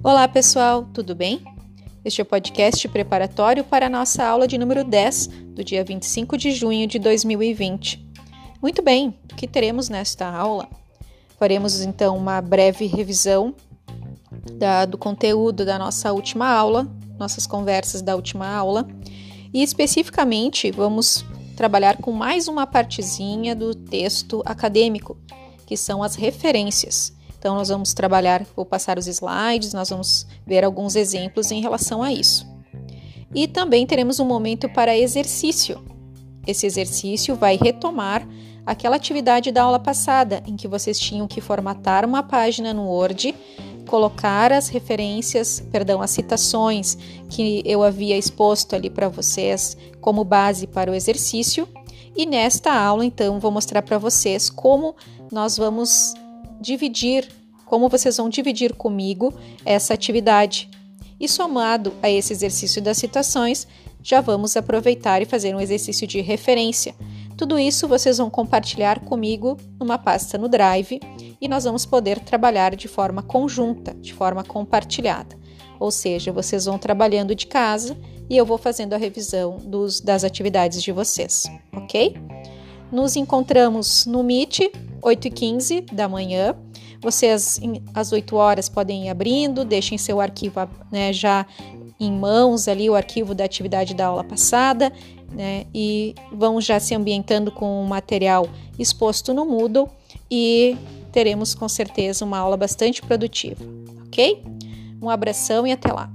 Olá, pessoal, tudo bem? Este é o podcast preparatório para a nossa aula de número 10, do dia 25 de junho de 2020. Muito bem, o que teremos nesta aula? Faremos então uma breve revisão da, do conteúdo da nossa última aula, nossas conversas da última aula, e especificamente vamos trabalhar com mais uma partezinha do texto acadêmico, que são as referências. Então, nós vamos trabalhar, vou passar os slides, nós vamos ver alguns exemplos em relação a isso. E também teremos um momento para exercício. Esse exercício vai retomar aquela atividade da aula passada, em que vocês tinham que formatar uma página no Word, colocar as referências, perdão, as citações que eu havia exposto ali para vocês como base para o exercício. E nesta aula, então, vou mostrar para vocês como nós vamos dividir, como vocês vão dividir comigo essa atividade. E somado a esse exercício das citações, já vamos aproveitar e fazer um exercício de referência. Tudo isso vocês vão compartilhar comigo numa pasta no Drive e nós vamos poder trabalhar de forma conjunta, de forma compartilhada. Ou seja, vocês vão trabalhando de casa e eu vou fazendo a revisão dos, das atividades de vocês, ok? Nos encontramos no Meet 8h15 da manhã. Vocês, às 8 horas, podem ir abrindo, deixem seu arquivo né, já em mãos ali, o arquivo da atividade da aula passada, né, e vão já se ambientando com o material exposto no Moodle e teremos com certeza uma aula bastante produtiva, ok? Um abração e até lá!